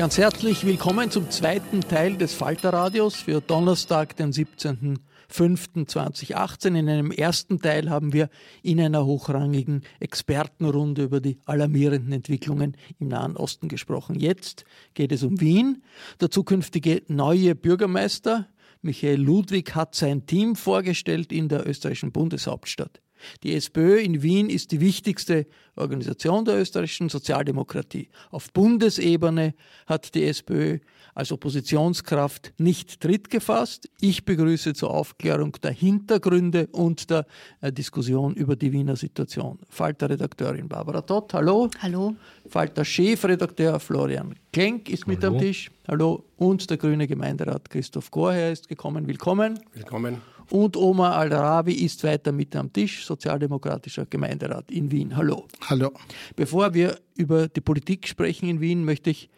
Ganz herzlich willkommen zum zweiten Teil des Falterradios für Donnerstag, den 17.05.2018. In einem ersten Teil haben wir in einer hochrangigen Expertenrunde über die alarmierenden Entwicklungen im Nahen Osten gesprochen. Jetzt geht es um Wien. Der zukünftige neue Bürgermeister Michael Ludwig hat sein Team vorgestellt in der österreichischen Bundeshauptstadt. Die SPÖ in Wien ist die wichtigste Organisation der österreichischen Sozialdemokratie. Auf Bundesebene hat die SPÖ als Oppositionskraft nicht Tritt gefasst. Ich begrüße zur Aufklärung der Hintergründe und der äh, Diskussion über die Wiener Situation. Falter-Redakteurin Barbara Tott, hallo. Hallo. Falter-Chefredakteur Florian Klenk ist hallo. mit am Tisch. Hallo. Und der grüne Gemeinderat Christoph Gorher ist gekommen. Willkommen. Willkommen. Und Omar Al-Rawi ist weiter mit am Tisch, sozialdemokratischer Gemeinderat in Wien. Hallo. Hallo. Bevor wir über die Politik sprechen in Wien, möchte ich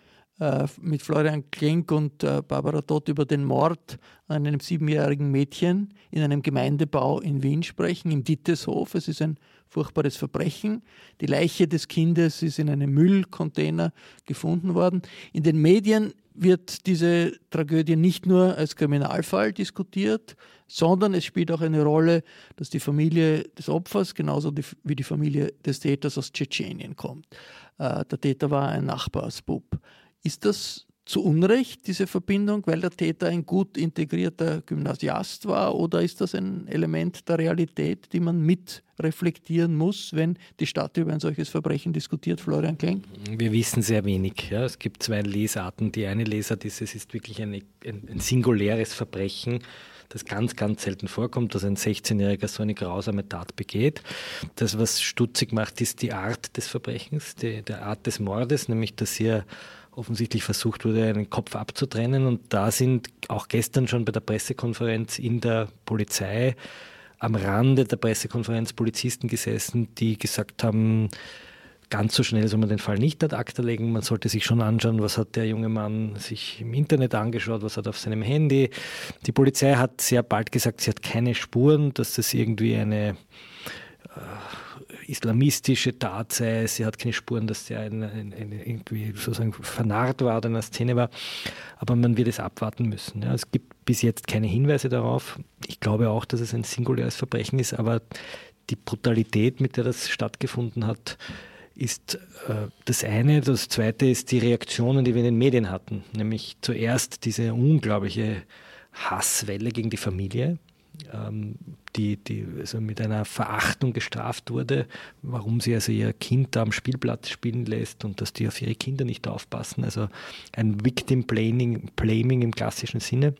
mit Florian Klenk und äh, Barbara Todt über den Mord an einem siebenjährigen Mädchen in einem Gemeindebau in Wien sprechen, im Ditteshof. Es ist ein furchtbares Verbrechen. Die Leiche des Kindes ist in einem Müllcontainer gefunden worden. In den Medien wird diese Tragödie nicht nur als Kriminalfall diskutiert, sondern es spielt auch eine Rolle, dass die Familie des Opfers genauso wie die Familie des Täters aus Tschetschenien kommt. Äh, der Täter war ein Nachbarsbub. Ist das zu Unrecht, diese Verbindung, weil der Täter ein gut integrierter Gymnasiast war? Oder ist das ein Element der Realität, die man mit reflektieren muss, wenn die Stadt über ein solches Verbrechen diskutiert, Florian Klenk? Wir wissen sehr wenig. Ja. Es gibt zwei Lesarten. Die eine Lesart ist, es ist wirklich eine, ein, ein singuläres Verbrechen das ganz, ganz selten vorkommt, dass ein 16-Jähriger so eine grausame Tat begeht. Das, was stutzig macht, ist die Art des Verbrechens, die, der Art des Mordes, nämlich dass hier offensichtlich versucht wurde, einen Kopf abzutrennen. Und da sind auch gestern schon bei der Pressekonferenz in der Polizei am Rande der Pressekonferenz Polizisten gesessen, die gesagt haben, ganz so schnell soll man den Fall nicht ad acta legen. Man sollte sich schon anschauen, was hat der junge Mann sich im Internet angeschaut, was hat auf seinem Handy. Die Polizei hat sehr bald gesagt, sie hat keine Spuren, dass das irgendwie eine äh, islamistische Tat sei. Sie hat keine Spuren, dass der ein, ein, ein, irgendwie sozusagen vernarrt war oder in einer Szene war. Aber man wird es abwarten müssen. Ja. Es gibt bis jetzt keine Hinweise darauf. Ich glaube auch, dass es ein singuläres Verbrechen ist, aber die Brutalität, mit der das stattgefunden hat, ist äh, das eine. Das zweite ist die Reaktionen, die wir in den Medien hatten. Nämlich zuerst diese unglaubliche Hasswelle gegen die Familie. Ähm, die, die also mit einer Verachtung gestraft wurde, warum sie also ihr Kind da am Spielplatz spielen lässt und dass die auf ihre Kinder nicht aufpassen. Also ein Victim Blaming, Blaming im klassischen Sinne.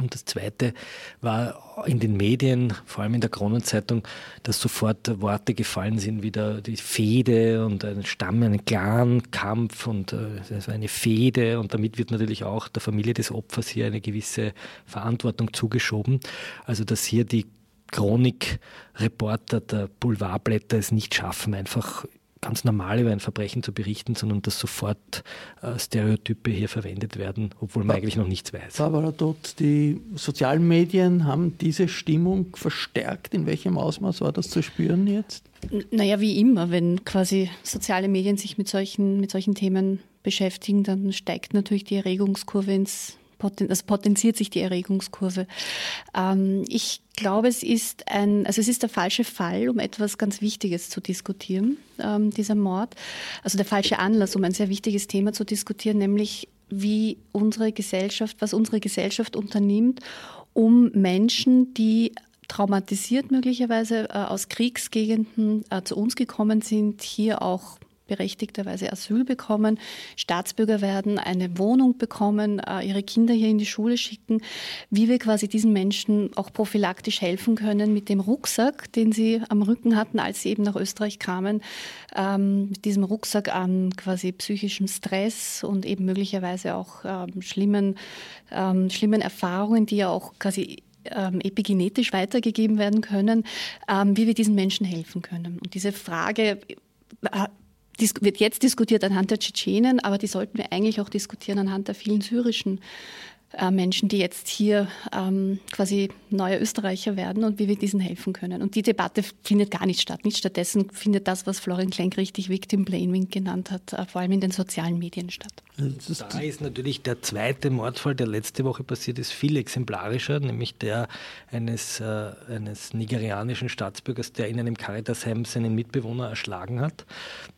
Und das Zweite war in den Medien, vor allem in der Kronenzeitung, dass sofort Worte gefallen sind, wie der, die Fehde und ein Stamm, ein Clan-Kampf und äh, also eine Fehde. Und damit wird natürlich auch der Familie des Opfers hier eine gewisse Verantwortung zugeschoben. Also dass hier die Chronikreporter der Boulevardblätter es nicht schaffen, einfach ganz normal über ein Verbrechen zu berichten, sondern dass sofort äh, Stereotype hier verwendet werden, obwohl man eigentlich noch nichts weiß. Barbara Dott, die sozialen Medien haben diese Stimmung verstärkt. In welchem Ausmaß war das zu spüren jetzt? Naja, wie immer, wenn quasi soziale Medien sich mit solchen, mit solchen Themen beschäftigen, dann steigt natürlich die Erregungskurve ins das potenziert sich die Erregungskurve. Ähm, ich glaube, es ist ein, also es ist der falsche Fall, um etwas ganz Wichtiges zu diskutieren, ähm, dieser Mord. Also der falsche Anlass, um ein sehr wichtiges Thema zu diskutieren, nämlich wie unsere Gesellschaft, was unsere Gesellschaft unternimmt, um Menschen, die traumatisiert möglicherweise äh, aus Kriegsgegenden äh, zu uns gekommen sind, hier auch berechtigterweise Asyl bekommen, Staatsbürger werden, eine Wohnung bekommen, äh, ihre Kinder hier in die Schule schicken, wie wir quasi diesen Menschen auch prophylaktisch helfen können mit dem Rucksack, den sie am Rücken hatten, als sie eben nach Österreich kamen, ähm, mit diesem Rucksack an quasi psychischem Stress und eben möglicherweise auch ähm, schlimmen, ähm, schlimmen Erfahrungen, die ja auch quasi epigenetisch weitergegeben werden können, wie wir diesen Menschen helfen können. Und diese Frage äh, wird jetzt diskutiert anhand der Tschetschenen, aber die sollten wir eigentlich auch diskutieren anhand der vielen syrischen äh, Menschen, die jetzt hier ähm, quasi neue Österreicher werden und wie wir diesen helfen können. Und die Debatte findet gar nicht statt. Nicht stattdessen findet das, was Florian Klenk richtig Victim Blaming genannt hat, äh, vor allem in den sozialen Medien statt. Da ist natürlich der zweite Mordfall, der letzte Woche passiert ist, viel exemplarischer, nämlich der eines, äh, eines nigerianischen Staatsbürgers, der in einem Caritasheim seinen Mitbewohner erschlagen hat.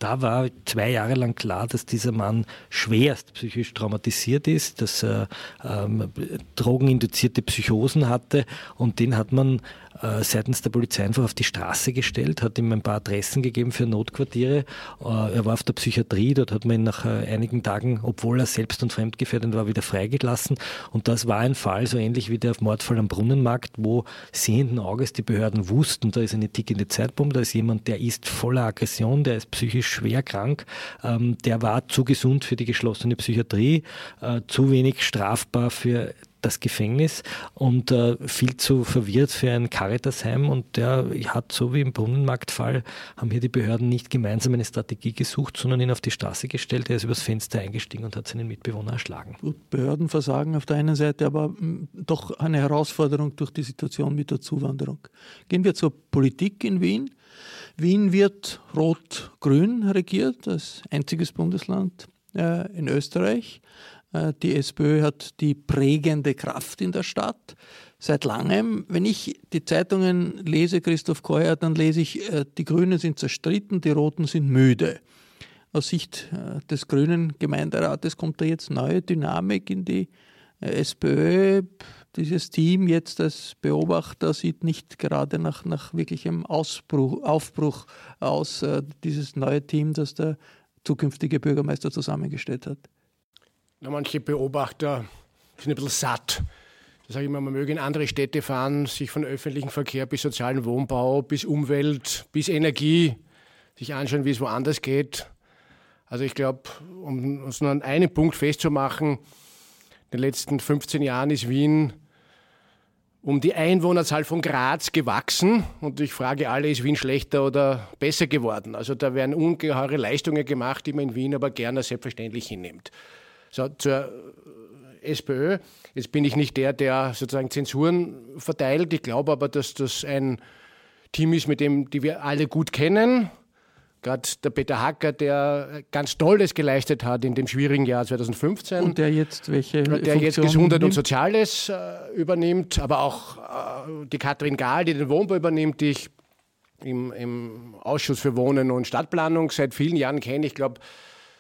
Da war zwei Jahre lang klar, dass dieser Mann schwerst psychisch traumatisiert ist, dass er ähm, drogeninduzierte Psychosen hatte und den hat man äh, seitens der Polizei einfach auf die Straße gestellt, hat ihm ein paar Adressen gegeben für Notquartiere. Äh, er war auf der Psychiatrie, dort hat man ihn nach äh, einigen Tagen, obwohl er selbst und fremdgefährdet war, wieder freigelassen. Und das war ein Fall, so ähnlich wie der Mordfall am Brunnenmarkt, wo sehenden Auges die Behörden wussten, da ist eine tickende Zeitbombe, da ist jemand, der ist voller Aggression, der ist psychisch schwer krank, ähm, der war zu gesund für die geschlossene Psychiatrie, zu wenig strafbar für das Gefängnis und äh, viel zu verwirrt für ein Caritasheim. Und der hat, so wie im Brunnenmarktfall, haben hier die Behörden nicht gemeinsam eine Strategie gesucht, sondern ihn auf die Straße gestellt. Er ist übers Fenster eingestiegen und hat seinen Mitbewohner erschlagen. Gut, Behörden versagen auf der einen Seite, aber hm, doch eine Herausforderung durch die Situation mit der Zuwanderung. Gehen wir zur Politik in Wien. Wien wird rot-grün regiert, als einziges Bundesland äh, in Österreich. Äh, die SPÖ hat die prägende Kraft in der Stadt seit langem. Wenn ich die Zeitungen lese, Christoph Keuer, dann lese ich, äh, die Grünen sind zerstritten, die Roten sind müde. Aus Sicht äh, des Grünen Gemeinderates kommt da jetzt neue Dynamik in die SPÖ. Dieses Team jetzt als Beobachter sieht nicht gerade nach, nach wirklichem Ausbruch, Aufbruch aus, dieses neue Team, das der zukünftige Bürgermeister zusammengestellt hat. Na, manche Beobachter sind ein bisschen satt. Da sage ich immer, man möge in andere Städte fahren, sich von öffentlichem Verkehr bis sozialen Wohnbau, bis Umwelt, bis Energie sich anschauen, wie es woanders geht. Also ich glaube, um uns nur an einem Punkt festzumachen, in den letzten 15 Jahren ist Wien um die Einwohnerzahl von Graz gewachsen. Und ich frage alle, ist Wien schlechter oder besser geworden? Also da werden ungeheure Leistungen gemacht, die man in Wien aber gerne selbstverständlich hinnimmt. So, zur SPÖ. Jetzt bin ich nicht der, der sozusagen Zensuren verteilt. Ich glaube aber, dass das ein Team ist, mit dem die wir alle gut kennen. Gerade der Peter Hacker, der ganz Tolles geleistet hat in dem schwierigen Jahr 2015. Und der jetzt welche Der Funktion jetzt Gesundheit nimmt? und Soziales äh, übernimmt, aber auch äh, die Katrin Gahl, die den Wohnbau übernimmt, die ich im, im Ausschuss für Wohnen und Stadtplanung seit vielen Jahren kenne. Ich glaube,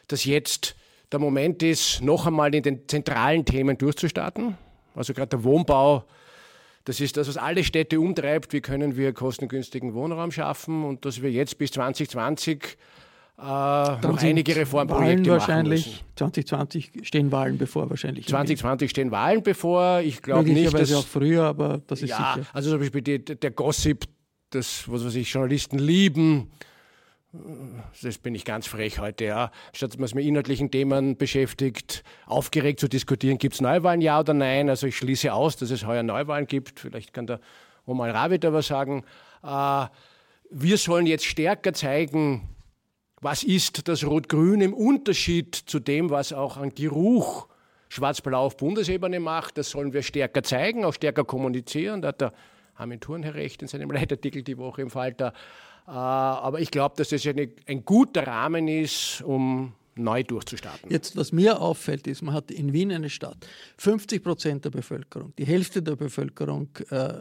dass jetzt der Moment ist, noch einmal in den zentralen Themen durchzustarten. Also gerade der Wohnbau, Das ist das, was alle Städte umtreibt. Wie können wir kostengünstigen Wohnraum schaffen und dass wir jetzt bis 2020 äh, noch einige Reformprojekte Wahlen wahrscheinlich. müssen. 2020 stehen Wahlen bevor wahrscheinlich. 2020 stehen Wahlen bevor. Ich glaube nicht, dass... auch früher, aber das ist ja, sicher. also zum Beispiel die, der Gossip, das, was weiß ich, Journalisten lieben, das bin ich ganz frech heute, ja. Statt dass man sich mit inhaltlichen Themen beschäftigt, aufgeregt zu diskutieren, gibt es Neuwahlen, ja oder nein? Also ich schließe aus, dass es heuer Neuwahlen gibt. Vielleicht kann der Omar Ravid aber sagen. Äh, wir sollen jetzt stärker zeigen, was ist das Rot-Grün im Unterschied zu dem, was auch an Geruch Schwarz-Blau auf Bundesebene macht. Das sollen wir stärker zeigen, auch stärker kommunizieren. Da hat der Armin Thurnherr recht in seinem Leitartikel die Woche im Falter. Äh, aber ich glaube, dass das eine, ein guter Rahmen ist, um neu durchzustarten. Jetzt, was mir auffällt, ist, man hat in Wien eine Stadt, 50 Prozent der Bevölkerung, die Hälfte der Bevölkerung äh,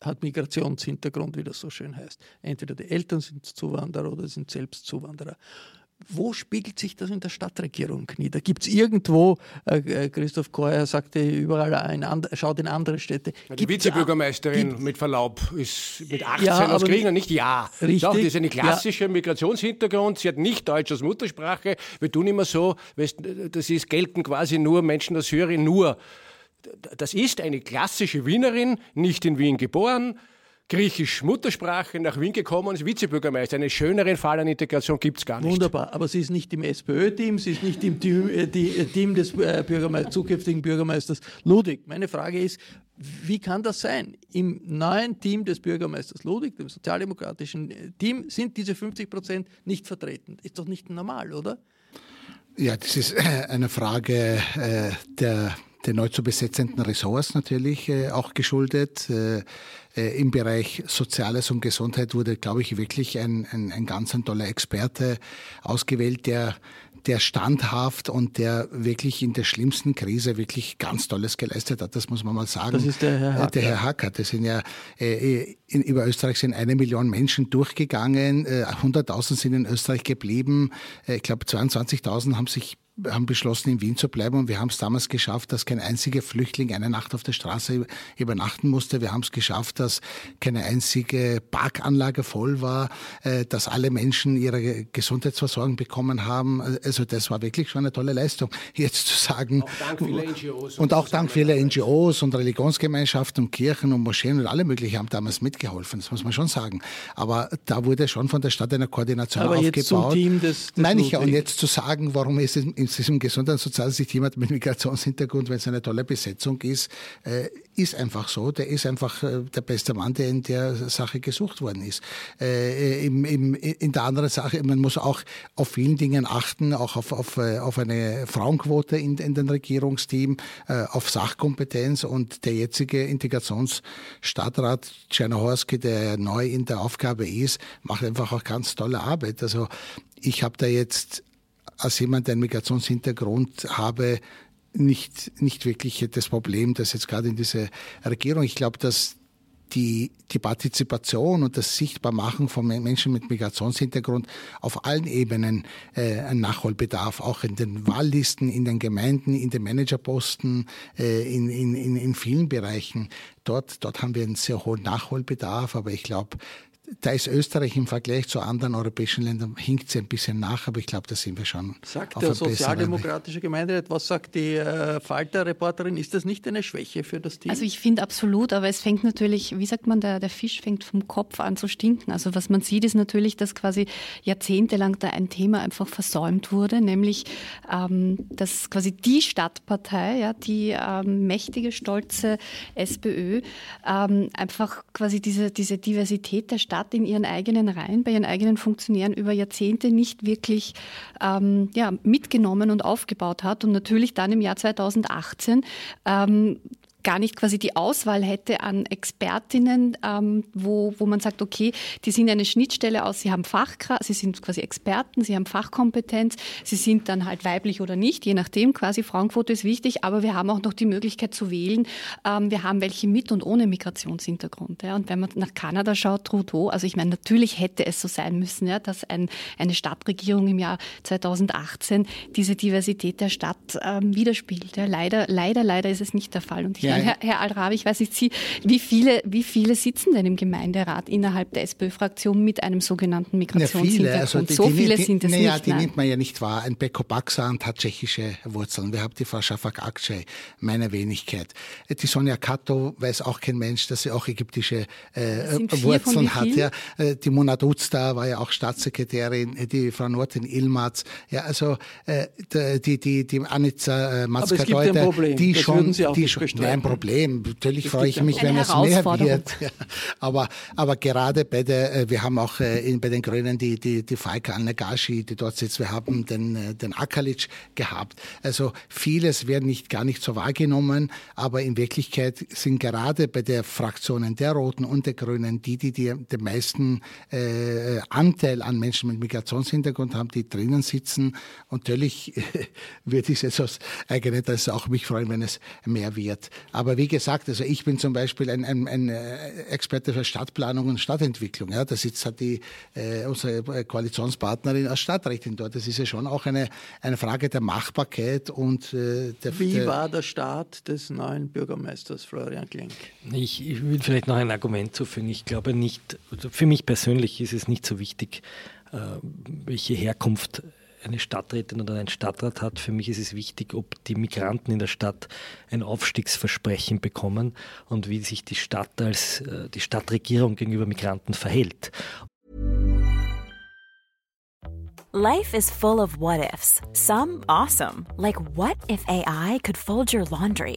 hat Migrationshintergrund, wie das so schön heißt. Entweder die Eltern sind Zuwanderer oder sind selbst Zuwanderer. Wo spiegelt sich das in der Stadtregierung nieder? Gibt es irgendwo, äh, Christoph Keuer sagte überall, ein and, schaut in andere Städte. Die Gibt's Vizebürgermeisterin, gibt- mit Verlaub, ist mit 18 Ja, aus Griechenland, nicht ja. Richtig, Doch, die ist eine ja. klassische Migrationshintergrund, sie hat nicht Deutsch als Muttersprache. Wir tun immer so, das ist, gelten quasi nur Menschen aus Syrien, nur. Das ist eine klassische Wienerin, nicht in Wien geboren, griechisch Muttersprache, nach Wien gekommen, ist Vizebürgermeister. Einen schöneren Fall an Integration gibt es gar nicht. Wunderbar, aber sie ist nicht im SPÖ-Team, sie ist nicht im Team, äh, die, äh, Team des äh, Bürgerme zukünftigen Bürgermeisters Ludwig. Meine Frage ist, wie kann das sein? Im neuen Team des Bürgermeisters Ludwig, dem sozialdemokratischen äh, Team, sind diese 50 Prozent nicht vertreten. Ist doch nicht normal, oder? Ja, das ist äh, eine Frage äh, der, der neu zu besetzenden Ressorts natürlich äh, auch geschuldet. Äh, äh, Im Bereich Soziales und Gesundheit wurde, glaube ich, wirklich ein, ein, ein ganz ein toller Experte ausgewählt, der der standhaft und der wirklich in der schlimmsten Krise wirklich ganz Tolles geleistet hat. Das muss man mal sagen. Das ist der Herr Hacker. Der Herr Hacker. Das sind ja äh, in, über Österreich sind eine Million Menschen durchgegangen. Äh, 100.000 sind in Österreich geblieben. Äh, ich glaube, 22.000 haben sich haben beschlossen, in Wien zu bleiben und wir haben es damals geschafft, dass kein einziger Flüchtling eine Nacht auf der Straße übernachten musste. Wir haben es geschafft, dass keine einzige Parkanlage voll war, äh, dass alle Menschen ihre Gesundheitsversorgung bekommen haben. Also das war wirklich schon eine tolle Leistung. Jetzt zu sagen, Auch dank vieler NGOs. und auch dank vieler NGOs und Religionsgemeinschaften und Kirchen und Moscheen und alle möglichen haben damals mitgeholfen, das muss man schon sagen. Aber da wurde schon von der Stadt eine Koordination Aber aufgebaut. jetzt zum Team des- des Nein, ich, und jetzt zu sagen, warum ist es in diesem Gesundheits- und Sozialsystem jemand mit Migrationshintergrund, wenn es eine tolle Besetzung ist, äh, ist einfach so. Der ist einfach äh, der beste Mann, der in der Sache gesucht worden ist. Äh, im, im, in der anderen Sache, man muss auch auf vielen Dingen achten, auch auf, auf, äh, auf eine Frauenquote in, in den Regierungsteam, äh, auf Sachkompetenz und der jetzige Integrationsstadtrat Czernohorski, der neu in der Aufgabe ist, macht einfach auch ganz tolle Arbeit. Also ich habe da jetzt als jemand, der einen Migrationshintergrund habe, nicht, nicht wirklich das Problem, dass jetzt gerade in dieser Regierung, ich glaube, dass die, die Partizipation und das Sichtbarmachen von Menschen mit Migrationshintergrund auf allen Ebenen äh, ein Nachholbedarf, auch in den Wahllisten, in den Gemeinden, in den Managerposten, äh, in, in, in, in vielen Bereichen. Dort, dort haben wir einen sehr hohen Nachholbedarf, aber ich glaube, da ist Österreich im Vergleich zu anderen europäischen Ländern hinkt sie ein bisschen nach, aber ich glaube, da sind wir schon Sagt auf der sozialdemokratische Gemeinderat, was sagt die äh, Falter-Reporterin? Ist das nicht eine Schwäche für das Team? Also ich finde absolut, aber es fängt natürlich, wie sagt man, der, der Fisch fängt vom Kopf an zu stinken. Also was man sieht, ist natürlich, dass quasi jahrzehntelang da ein Thema einfach versäumt wurde, nämlich ähm, dass quasi die Stadtpartei, ja, die ähm, mächtige, stolze SPÖ, ähm, einfach quasi diese, diese Diversität der Stadt in ihren eigenen Reihen, bei ihren eigenen Funktionären über Jahrzehnte nicht wirklich ähm, ja, mitgenommen und aufgebaut hat. Und natürlich dann im Jahr 2018 ähm, gar nicht quasi die Auswahl hätte an Expertinnen, ähm, wo, wo man sagt, okay, die sind eine Schnittstelle aus, sie haben Fachkraft, sie sind quasi Experten, sie haben Fachkompetenz, sie sind dann halt weiblich oder nicht, je nachdem, quasi Frauenquote ist wichtig, aber wir haben auch noch die Möglichkeit zu wählen. Ähm, wir haben welche mit und ohne Migrationshintergrund. Ja. Und wenn man nach Kanada schaut, Trudeau, also ich meine, natürlich hätte es so sein müssen, ja, dass ein, eine Stadtregierung im Jahr 2018 diese Diversität der Stadt ähm, widerspiegelt. Ja. Leider, leider, leider ist es nicht der Fall. Und ich Ja, Herr, Herr Alrabi, ich weiß nicht, Sie, wie viele, wie viele sitzen denn im Gemeinderat innerhalb der SPÖ-Fraktion mit einem sogenannten Migrationshintergrund? Ja, viele. Also die, so die, viele die, sind es naja, nicht. die nimmt man ja nicht wahr. Ein Beko Baxant hat tschechische Wurzeln. Wir haben die Frau Shafak Akçay, meine Wenigkeit. Die Sonja Kato weiß auch kein Mensch, dass sie auch ägyptische äh, Wurzeln hat. Ja. Äh, die Mona Duzda war ja auch Staatssekretärin, die Frau Nortin Ilmaz. Ja, also äh, die, die, die Anitza äh, Matzka-Deute, die das schon, die schon, nein, Problem. Natürlich freue ich mich, wenn es mehr wird. Aber, aber gerade bei der, äh, wir haben auch äh, in, bei den Grünen die, die, die Faika Al-Nagashi, die dort sitzt, wir haben den, äh, den Akalic gehabt. Also vieles wird nicht, gar nicht so wahrgenommen, aber in Wirklichkeit sind gerade bei der Fraktionen der Roten und der Grünen die, die, die den meisten äh, Anteil an Menschen mit Migrationshintergrund haben, die drinnen sitzen. Und natürlich würde ich es aus eigener Interesse auch mich freuen, wenn es mehr wird. Aber wie gesagt, also ich bin zum Beispiel ein, ein, ein äh, Experte für Stadtplanung und Stadtentwicklung. Ja, da sitzt halt die, äh, unsere Koalitionspartnerin als Stadträtin dort. Das ist ja schon auch eine, eine Frage der Machbarkeit und äh, der. Wie der war der Start des neuen Bürgermeisters Florian Klenk? Ich, ich will vielleicht noch ein Argument zufügen. Ich glaube nicht, also für mich persönlich ist es nicht so wichtig, äh, welche Herkunft eine Stadträtin oder ein Stadtrat hat. Für mich ist es wichtig, ob die Migranten in der Stadt ein Aufstiegsversprechen bekommen und wie sich die Stadt als äh, die Stadtregierung gegenüber Migranten verhält. Life is full of what ifs. Some awesome, like what if AI could fold your laundry?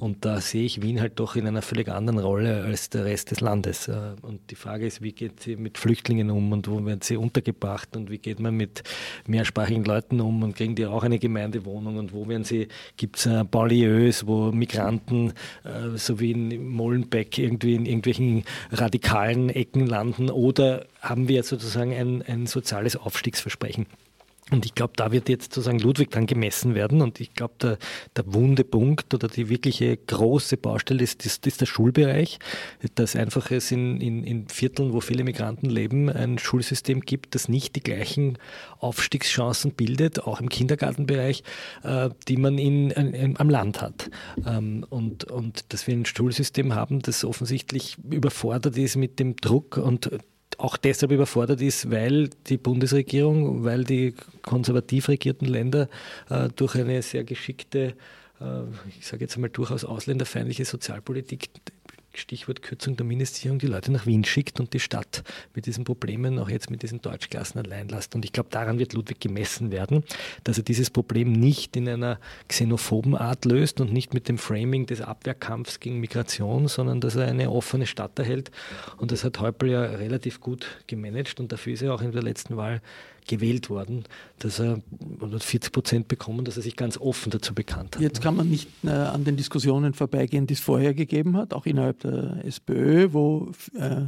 Und da sehe ich Wien halt doch in einer völlig anderen Rolle als der Rest des Landes. Äh, und die Frage ist, wie geht sie mit Flüchtlingen um und wo werden sie untergebracht und wie geht man mit mehrsprachigen Leuten um und kriegen die auch eine Gemeindewohnung und wo werden sie, gibt es äh, wo Migranten, äh, so wie in Molenbeek, irgendwie in irgendwelchen radikalen Ecken landen oder haben wir sozusagen ein, ein soziales Aufstiegsversprechen? Und ich glaube, da wird jetzt sozusagen Ludwig dann gemessen werden. Und ich glaube, der, der wunde Punkt oder die wirkliche große Baustelle ist, ist, ist der Schulbereich. Dass einfach es in, in, in Vierteln, wo viele Migranten leben, ein Schulsystem gibt, das nicht die gleichen Aufstiegschancen bildet, auch im Kindergartenbereich, äh, die man in, in, am Land hat. Ähm, und, und dass wir ein Schulsystem haben, das offensichtlich überfordert ist mit dem Druck und auch deshalb überfordert ist, weil die Bundesregierung, weil die konservativ regierten Länder äh, durch eine sehr geschickte, äh, ich sage jetzt einmal durchaus ausländerfeindliche Sozialpolitik Stichwort Kürzung der Mindestsicherung, die Leute nach Wien schickt und die Stadt mit diesen Problemen, auch jetzt mit diesen Deutschklassen allein lässt. Und ich glaube, daran wird Ludwig gemessen werden, dass er dieses Problem nicht in einer xenophoben Art löst und nicht mit dem Framing des Abwehrkampfs gegen Migration, sondern dass er eine offene Stadt erhält. Und das hat Häupl ja relativ gut gemanagt und dafür ist er auch in der letzten Wahl gewählt worden, dass er 40 Prozent bekommen, dass er sich ganz offen dazu bekannt hat. Jetzt kann man nicht äh, an den Diskussionen vorbeigehen, die es vorher gegeben hat, auch innerhalb der SPÖ, wo äh,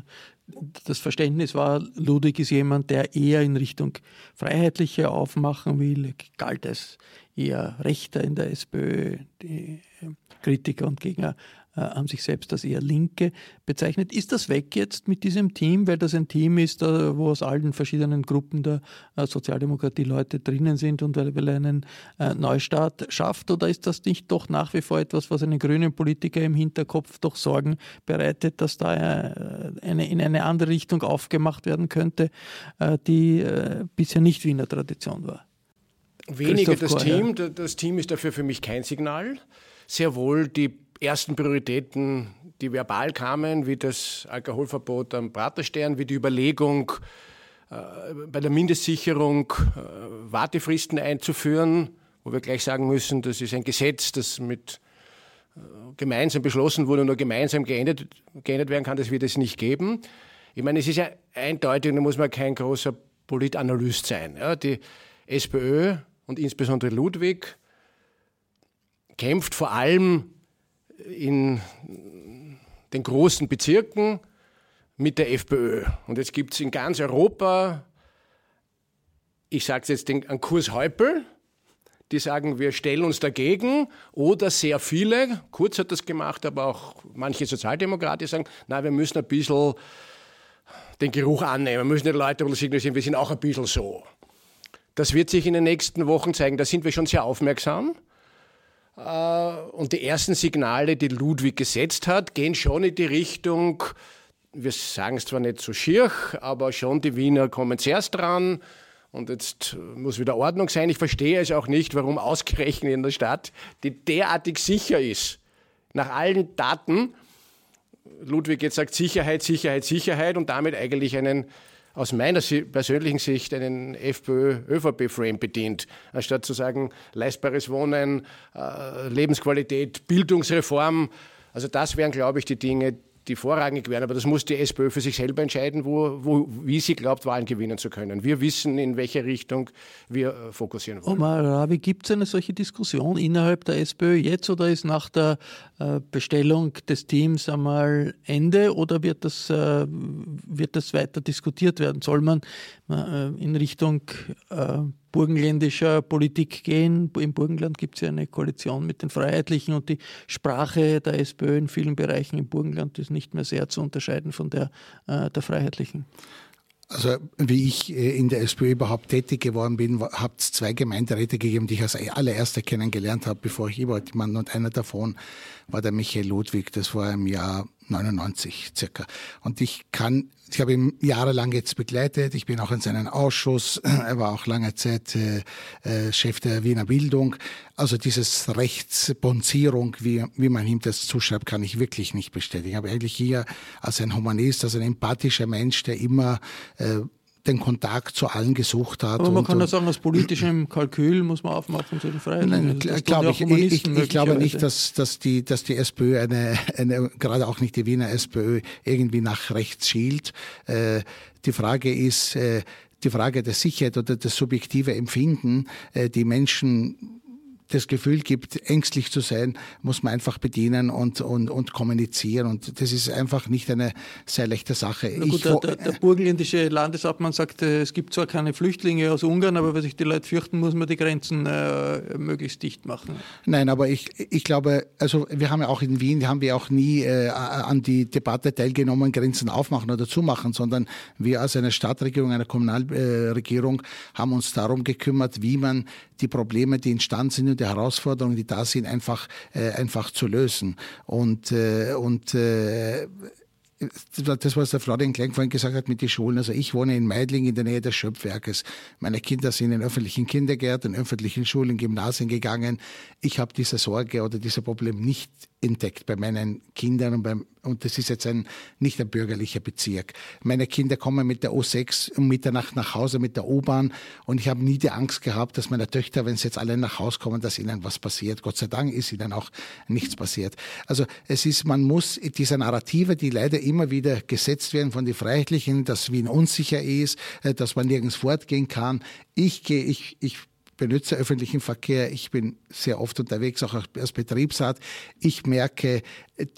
das Verständnis war, Ludwig ist jemand, der eher in Richtung Freiheitliche aufmachen will, galt als eher Rechter in der SPÖ, die äh, Kritiker und Gegner. äh, haben sich selbst als eher Linke bezeichnet. Ist das weg jetzt mit diesem Team, weil das ein Team ist, äh, wo aus allen verschiedenen Gruppen der äh, Sozialdemokratie Leute drinnen sind und weil, er einen Neustart schafft? Oder ist das nicht doch nach wie vor etwas, was einen grünen Politiker im Hinterkopf doch Sorgen bereitet, dass da eine, in eine andere Richtung aufgemacht werden könnte, die bisher nicht Wiener Tradition war? Weniger das Team. Das Team ist dafür für mich kein Signal. Sehr wohl die ersten Prioritäten, die verbal kamen, wie das Alkoholverbot am Praterstern, wie die Überlegung, äh, bei der Mindestsicherung äh, Wartefristen einzuführen, wo wir gleich sagen müssen, das ist ein Gesetz, das mit äh, gemeinsam beschlossen wurde und nur gemeinsam geändert, geändert werden kann, das wird es nicht geben. Ich meine, es ist ja eindeutig, da muss man kein großer Politanalyst sein. Ja, die SPÖ und insbesondere Ludwig kämpft vor allem in den großen Bezirken mit der FPÖ. Und jetzt gibt es in ganz Europa, ich sage jetzt den, einen Kurs Häupl, die sagen, wir stellen uns dagegen, oder sehr viele, Kurz hat das gemacht, aber auch manche Sozialdemokraten sagen, na, wir müssen ein bisschen den Geruch annehmen, wir müssen die Leute signalisieren, wir sind auch ein bisschen so. Das wird sich in den nächsten Wochen zeigen, da sind wir schon sehr aufmerksam. Äh, und die ersten Signale, die Ludwig gesetzt hat, gehen schon in die Richtung, wir sagen es zwar nicht so schier, aber schon die Wiener kommen zuerst dran. Und jetzt muss wieder Ordnung sein. Ich verstehe es auch nicht, warum ausgerechnet in der Stadt, die derartig sicher ist, nach allen Daten, Ludwig jetzt sagt Sicherheit, Sicherheit, Sicherheit und damit eigentlich einen, aus meiner persönlichen Sicht, einen FPÖ-ÖVP-Frame bedient, anstatt zu sagen, leistbares Wohnen, äh, Lebensqualität, Bildungsreform. Also das wären, glaube ich, die Dinge, die vorrangig wären. Aber das muss die SPÖ für sich selber entscheiden, wo, wo, wie sie glaubt, Wahlen gewinnen zu können. Wir wissen, in welche Richtung wir äh, fokussieren wollen. Omar Rabi, gibt es eine solche Diskussion innerhalb der SPÖ jetzt oder ist nach der äh, Bestellung des Teams einmal Ende oder wird das, äh, wird das weiter diskutiert werden? Soll man in Richtung burgenländischer Politik gehen. Im Burgenland gibt es ja eine Koalition mit den Freiheitlichen und die Sprache der SPÖ in vielen Bereichen im Burgenland ist nicht mehr sehr zu unterscheiden von der äh, der Freiheitlichen. Also wie ich äh, in der SPÖ überhaupt tätig geworden bin, hat es zwei Gemeinderäte gegeben, die ich als allererster kennengelernt habe, bevor ich überhaupt jemanden und einer davon war der Michael Ludwig, das war im Jahr 99 circa. Und ich kann, ich habe ihn jahrelang jetzt begleitet, ich bin auch in seinem Ausschuss, er war auch lange Zeit äh, äh, Chef der Wiener Bildung. Also dieses Rechtsbonzierung, wie, wie man ihm das zuschreibt, kann ich wirklich nicht bestätigen. Aber eigentlich hier als ein Humanist, als ein empathischer Mensch, der immer äh, den Kontakt zu allen gesucht hat. Aber man kann ja sagen, aus politischem Kalkül muss man aufmachen zu den Freiheiten. Nein, glaube ich, ich, ich glaube nicht, dass, dass, die, dass die SPÖ, eine, eine, gerade auch nicht die Wiener SPÖ, irgendwie nach rechts schielt. Äh, die Frage ist, äh, die Frage der Sicherheit oder das subjektive Empfinden, äh, die Menschen das Gefühl gibt, ängstlich zu sein, muss man einfach bedienen und, und, und kommunizieren. Und das ist einfach nicht eine sehr leichte Sache. Gut, ich, der, der, der, burgenländische Landeshauptmann sagt, äh, es gibt zwar keine Flüchtlinge aus Ungarn, aber wenn sich die Leute fürchten, muss man die Grenzen äh, möglichst dicht machen. Nein, aber ich, ich glaube, also wir haben ja auch in Wien, haben wir auch nie äh, an die Debatte teilgenommen, Grenzen aufmachen oder zumachen, sondern wir als eine Stadtregierung, eine Kommunalregierung haben uns darum gekümmert, wie man die Probleme, die entstanden sind und die Herausforderungen, die da sind, einfach, äh, einfach zu lösen. Und, äh, und äh, das, was der Florian Klein vorhin gesagt hat mit den Schulen. Also ich wohne in Meidling in der Nähe des Schöpfwerkes. Meine Kinder sind in öffentlichen Kindergärten, öffentlichen Schulen, Gymnasien gegangen. Ich habe diese Sorge oder dieses Problem nicht entdeckt bei meinen Kindern und beim und das ist jetzt ein nicht ein bürgerlicher Bezirk. Meine Kinder kommen mit der O6 um Mitternacht nach Hause mit der U-Bahn und ich habe nie die Angst gehabt, dass meine Töchter, wenn sie jetzt alle nach Hause kommen, dass ihnen was passiert. Gott sei Dank ist ihnen auch nichts passiert. Also es ist, man muss diese Narrative, die leider immer wieder gesetzt werden von den Freiheitlichen, dass Wien unsicher ist, äh, dass man nirgends fortgehen kann. Ich gehe, ich, ich benutze öffentlichen Verkehr. Ich bin sehr oft unterwegs, auch als Betriebsrat. Ich merke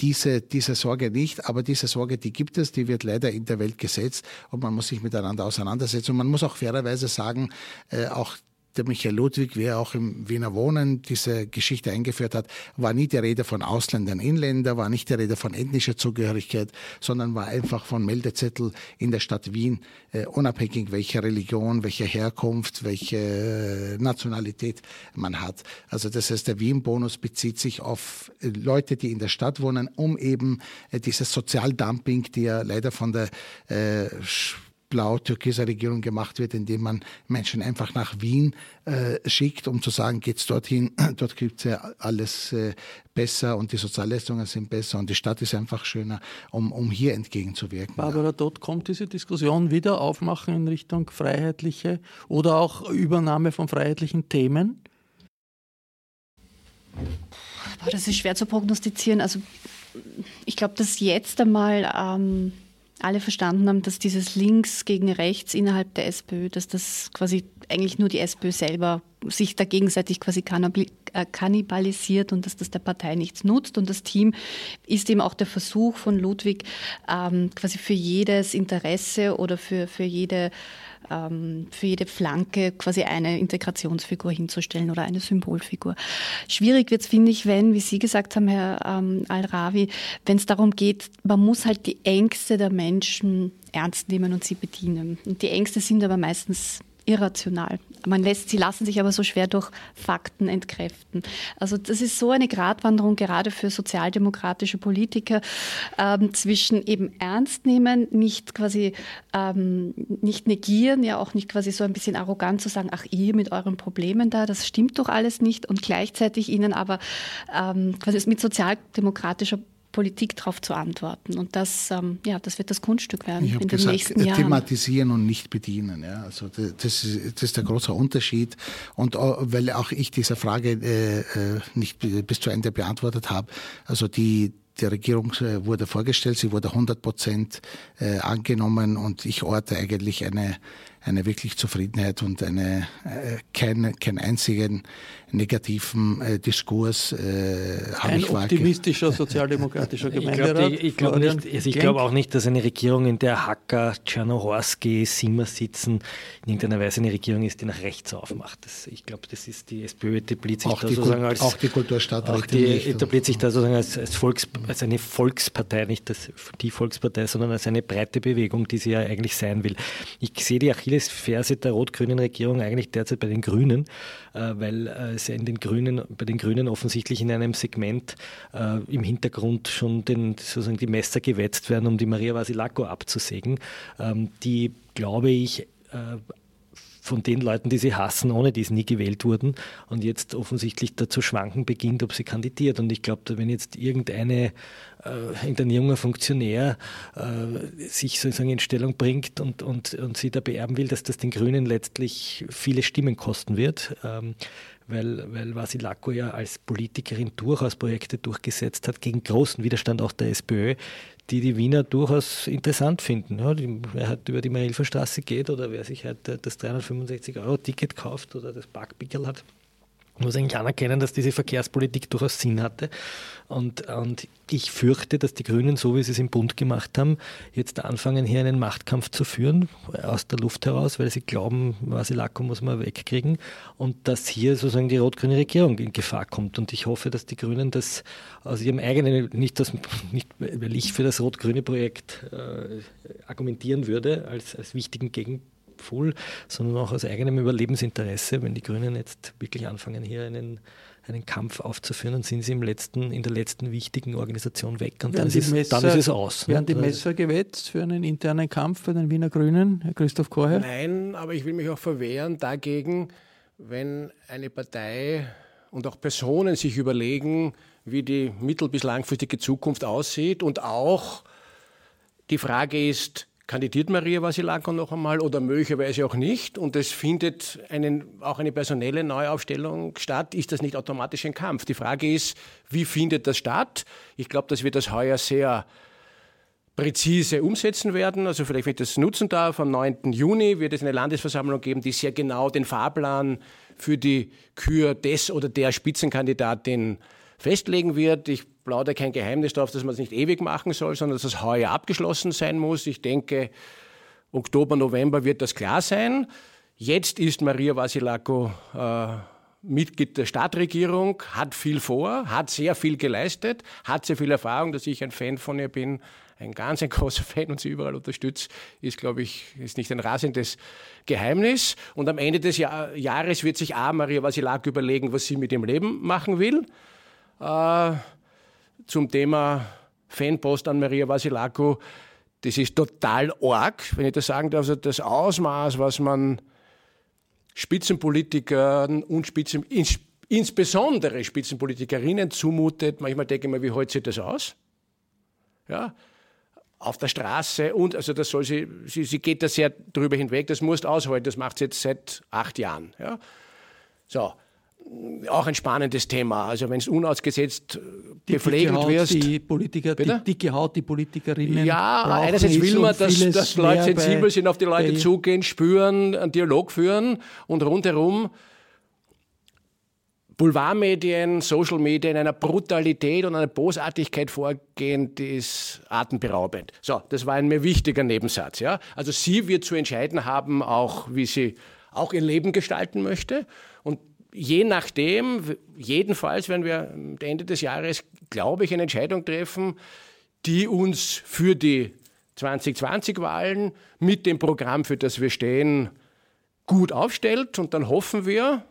diese, diese Sorge nicht, aber diese Sorge, die gibt es, die wird leider in der Welt gesetzt und man muss sich miteinander auseinandersetzen. Und man muss auch fairerweise sagen, äh, auch der Michael Ludwig, wer auch im Wiener Wohnen diese Geschichte eingeführt hat, war nie die Rede von Ausländern, Inländer, war nicht die Rede von ethnischer Zugehörigkeit, sondern war einfach von Meldezettel in der Stadt Wien, äh, unabhängig welcher Religion, welcher Herkunft, welche äh, Nationalität man hat. Also das heißt, der Wien-Bonus bezieht sich auf äh, Leute, die in der Stadt wohnen, um eben äh, dieses Sozialdumping, die ja leider von der äh, blau-türkiser Regierung gemacht wird, indem man Menschen einfach nach Wien äh, schickt, um zu sagen, geht's dorthin, dort gibt's ja alles äh, besser und die Sozialleistungen sind besser und die Stadt ist einfach schöner, um, um hier entgegenzuwirken. Barbara, dort kommt diese Diskussion wieder aufmachen in Richtung freiheitliche oder auch Übernahme von freiheitlichen Themen? das ist schwer zu prognostizieren. Also ich glaube, dass jetzt einmal ähm, alle verstanden haben, dass dieses Links gegen Rechts innerhalb der SPÖ, dass das quasi eigentlich nur die SPÖ selber sich da gegenseitig quasi äh, kannibalisiert und dass das der Partei nichts nutzt. Und das Team ist eben auch der Versuch von Ludwig, ähm, quasi für jedes Interesse oder für, für jede für jede Flanke quasi eine Integrationsfigur hinzustellen oder eine Symbolfigur. Schwierig wird es, finde ich, wenn, wie Sie gesagt haben, Herr ähm, Al-Rawi, wenn es darum geht, man muss halt die Ängste der Menschen ernst nehmen und sie bedienen. Und die Ängste sind aber meistens irrational. Man lässt, sie lassen sich aber so schwer durch Fakten entkräften. Also das ist so eine Gratwanderung gerade für sozialdemokratische Politiker ähm, zwischen eben ernst nehmen, nicht quasi ähm, nicht negieren, ja auch nicht quasi so ein bisschen arrogant zu sagen, ach ihr mit euren Problemen da, das stimmt doch alles nicht und gleichzeitig ihnen aber ähm, quasi mit sozialdemokratischer Politik darauf zu antworten. Und das, ähm, ja, das wird das Kunststück werden ich in den gesagt, nächsten Jahren. Thematisieren und nicht bedienen. Ja. Also das, ist, das ist der große Unterschied. Und weil auch ich diese Frage äh, äh, nicht bis zu Ende beantwortet habe, also die die Regierung äh, wurde vorgestellt, sie wurde 100 Prozent äh, angenommen und ich orte eigentlich eine, eine wirklich Zufriedenheit und eine, äh, kein, keinen einzigen negativen äh, Diskurs äh, habe ich Ein optimistischer sozialdemokratischer Gemeinderat. Ich glaube glaub also glaub auch nicht, dass eine Regierung, in der Hacker, Czernohorski, Simmer sitzen, in irgendeiner Weise eine Regierung ist, die nach rechts aufmacht. Das, ich glaube, das ist die SPÖ etabliert sich auch da sozusagen als auch die Kulturstadt auch die etabliert sich da sozusagen als, als, Volks, als eine Volkspartei, nicht das, die Volkspartei, sondern als eine breite Bewegung, die sie ja eigentlich sein will. Ich sehe die Achillesferse der rot-grünen Regierung eigentlich derzeit bei den Grünen, äh, weil äh, es in den Grünen, bei den Grünen offensichtlich in einem Segment äh, im Hintergrund schon den, sozusagen die Messer gewetzt werden, um die Maria Vasilako abzusägen, ähm, die, glaube ich, von den Leuten, die sie hassen, ohne die sie nie gewählt wurden und jetzt offensichtlich dazu schwanken beginnt, ob sie kandidiert. Und ich glaube, wenn jetzt irgendeine, äh, irgendein junger Funktionär äh, sich sozusagen in Stellung bringt und, und, und sie da beerben will, dass das den Grünen letztlich viele Stimmen kosten wird, ähm, weil, weil Vasilako ja als Politikerin durchaus Projekte durchgesetzt hat, gegen großen Widerstand auch der SPÖ, die die Wiener durchaus interessant finden. Ja, die, wer halt über die Marilferstraße geht oder wer sich halt das 365-Euro-Ticket kauft oder das Parkpickel hat, muss eigentlich anerkennen, dass diese Verkehrspolitik durchaus Sinn hatte. Und, und ich fürchte, dass die Grünen, so wie sie es im Bund gemacht haben, jetzt anfangen, hier einen Machtkampf zu führen, aus der Luft heraus, weil sie glauben, Vasilako muss man wegkriegen und dass hier sozusagen die rot-grüne Regierung in Gefahr kommt. Und ich hoffe, dass die Grünen das aus ihrem eigenen, nicht, das, nicht weil ich für das rot-grüne Projekt äh, argumentieren würde, als, als wichtigen Gegenpunkt, Full, sondern auch aus eigenem Überlebensinteresse. Wenn die Grünen jetzt wirklich anfangen, hier einen, einen Kampf aufzuführen, dann sind sie im letzten, in der letzten wichtigen Organisation weg und dann ist, Messer, dann ist, es aus. Werden die Messer gewetzt für einen internen Kampf bei den Wiener Grünen, Herr Christoph Korher? Nein, aber ich will mich auch verwehren dagegen, wenn eine Partei und auch Personen sich überlegen, wie die mittel- bis langfristige Zukunft aussieht und auch die Frage ist, kandidiert Maria Vasilako noch einmal oder möglicherweise auch nicht und es findet einen, auch eine personelle Neuaufstellung statt, ist das nicht automatisch ein Kampf? Die Frage ist, wie findet das statt? Ich glaube, dass wir das heuer sehr präzise umsetzen werden. Also vielleicht, wenn ich das nutzen darf, am 9. Juni wird es eine Landesversammlung geben, die sehr genau den Fahrplan für die Kür des oder der Spitzenkandidatin festlegen wird. Ich plaudere kein Geheimnis darauf, dass man es nicht ewig machen soll, sondern dass es heuer abgeschlossen sein muss. Ich denke, Oktober, November wird das klar sein. Jetzt ist Maria Vasilako äh, Mitglied der Stadtregierung, hat viel vor, hat sehr viel geleistet, hat sehr viel Erfahrung, dass ich ein Fan von ihr bin, ein ganz ein großer Fan und sie überall unterstützt, ist, glaube ich, ist nicht ein rasendes Geheimnis. Und am Ende des Jahr Jahres wird sich A. Maria Vasilako überlegen, was sie mit ihrem Leben machen will. Äh, zum Thema Fanpost an Maria Vasilako. Das ist total arg, wenn ich das sagen darf. Also das Ausmaß, was man Spitzenpolitikern und Spitzen, ins, insbesondere Spitzenpolitikerinnen zumutet. Manchmal denke ich mir, wie hält sie das aus? Ja, auf der Straße und also das soll sie, sie, sie geht da sehr drüber hinweg, das musst aushalten, das macht sie jetzt seit acht Jahren. Ja. So, auch ein spannendes Thema. Also wenn es unausgesetzt die gepflegt wird. Die Politiker, Bitte? die dicke Haut, die Politikerinnen. Ja, einerseits will man, dass, dass Leute sensibel sind, auf die Leute zugehen, spüren, einen Dialog führen und rundherum Boulevardmedien, Social Media in einer Brutalität und einer Bosartigkeit vorgehen, die ist atemberaubend. So, das war ein mir wichtiger Nebensatz. Ja? Also sie wird zu entscheiden haben, auch wie sie auch ihr Leben gestalten möchte. Je nachdem, jedenfalls werden wir Ende des Jahres, glaube ich, eine Entscheidung treffen, die uns für die 2020-Wahlen mit dem Programm, für das wir stehen, gut aufstellt. Und dann hoffen wir,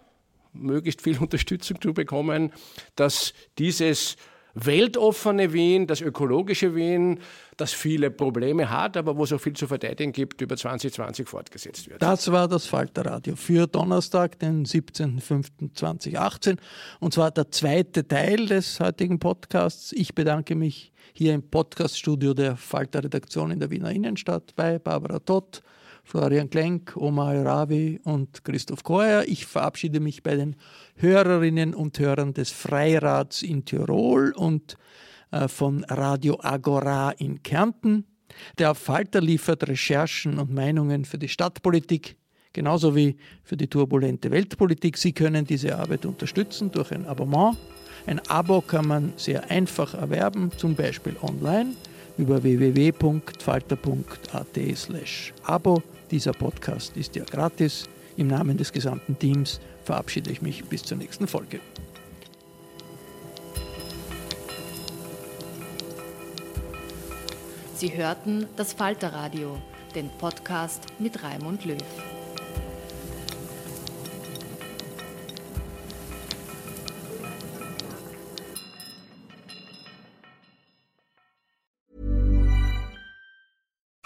möglichst viel Unterstützung zu bekommen, dass dieses weltoffene Wien, das ökologische Wien, das viele Probleme hat, aber wo auch viel zu verteidigen gibt, über 2020 fortgesetzt wird. Das war das Falterradio für Donnerstag, den 17.05.2018 und zwar der zweite Teil des heutigen Podcasts. Ich bedanke mich hier im Podcaststudio der Falter-Redaktion in der Wiener Innenstadt bei Barbara Tott, Florian Klenk, Omar Ravi und Christoph Koer. Ich verabschiede mich bei den Hörerinnen und Hörern des Freirats in Tirol und äh, von Radio Agora in Kärnten. Der Falter liefert Recherchen und Meinungen für die Stadtpolitik, genauso wie für die turbulente Weltpolitik. Sie können diese Arbeit unterstützen durch ein Abonnement. Ein Abo kann man sehr einfach erwerben, zum Beispiel online über www.falter.at/abo. Dieser Podcast ist ja gratis. Im Namen des gesamten Teams verabschiede ich mich bis zur nächsten Folge. Sie hörten das Falterradio, den Podcast mit Raimund Löw.